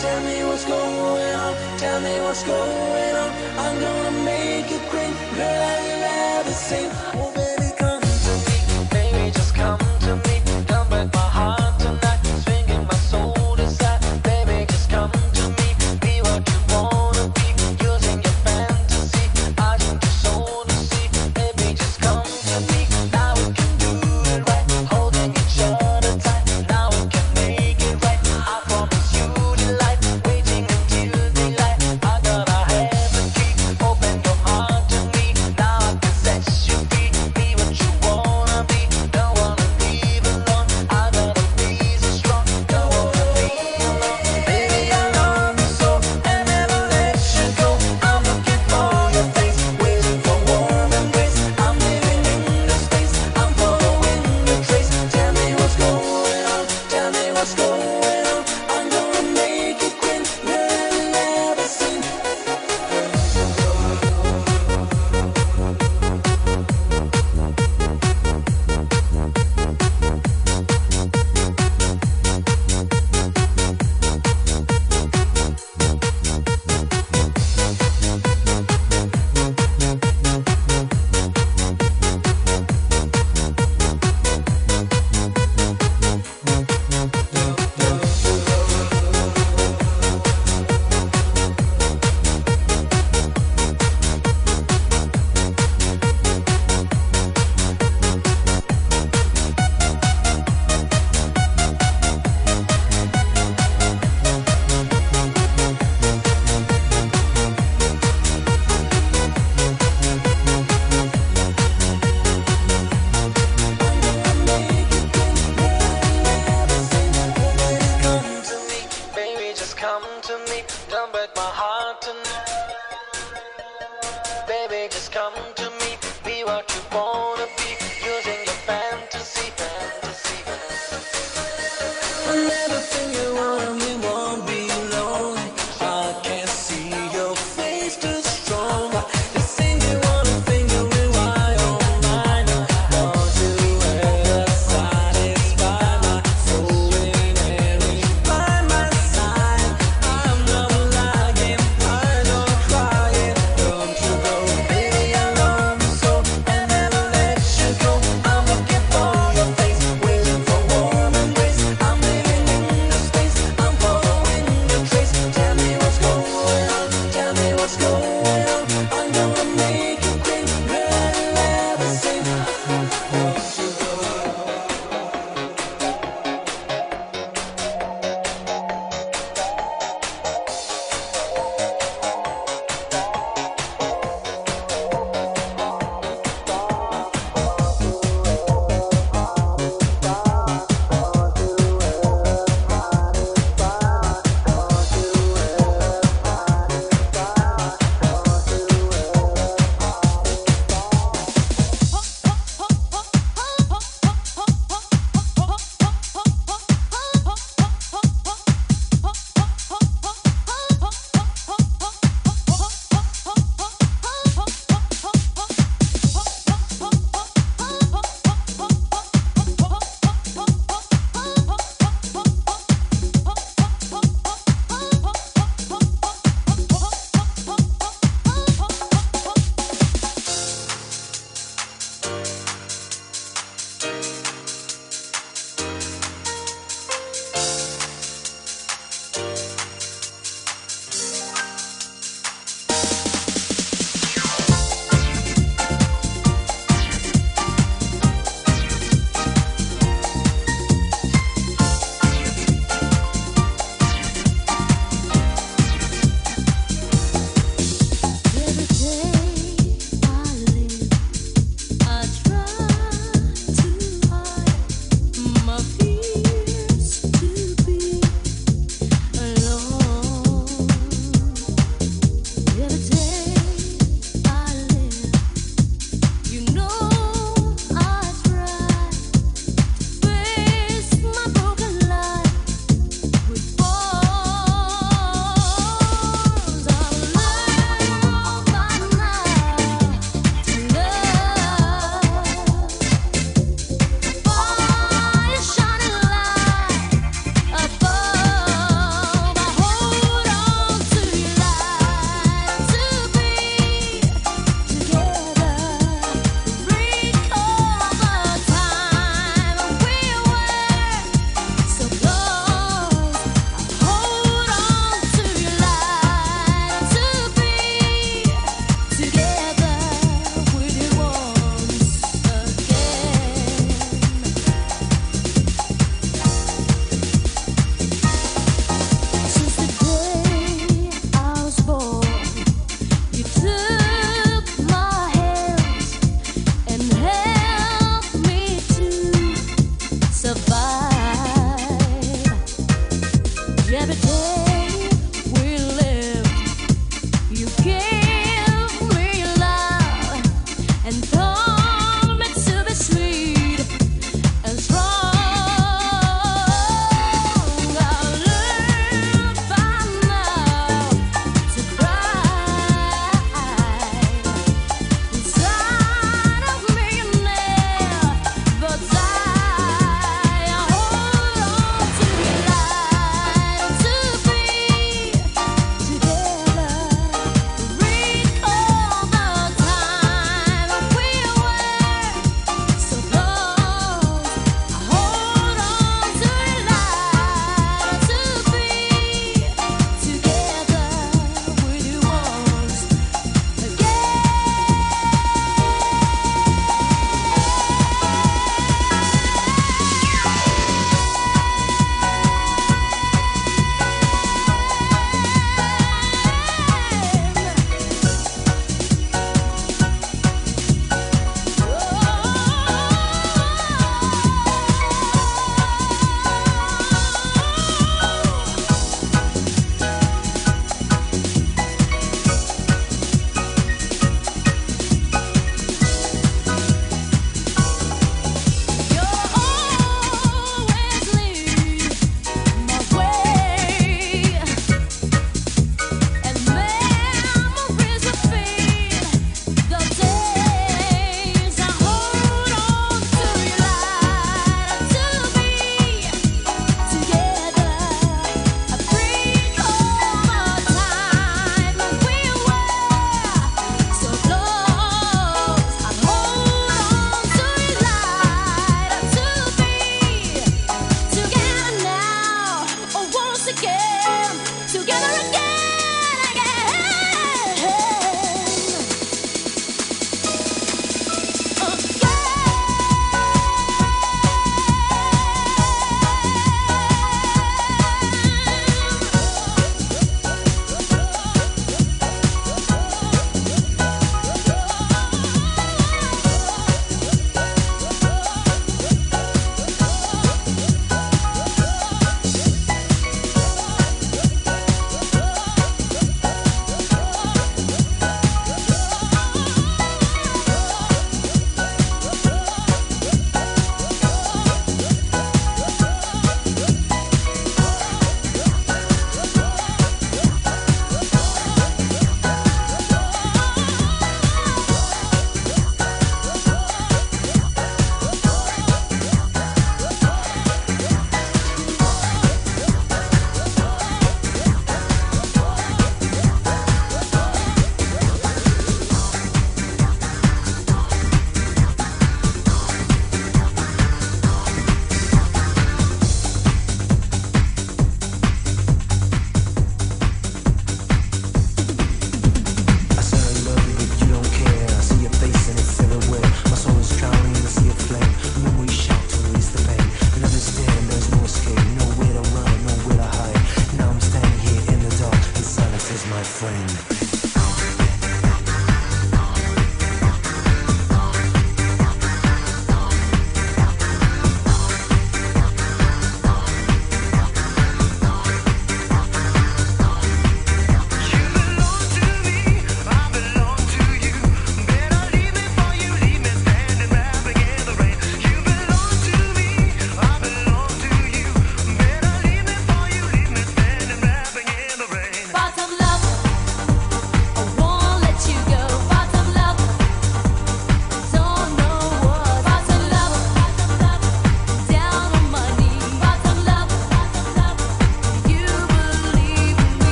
Tell me what's going on, tell me what's going on. I'm gonna make you great, girl, I've never seen.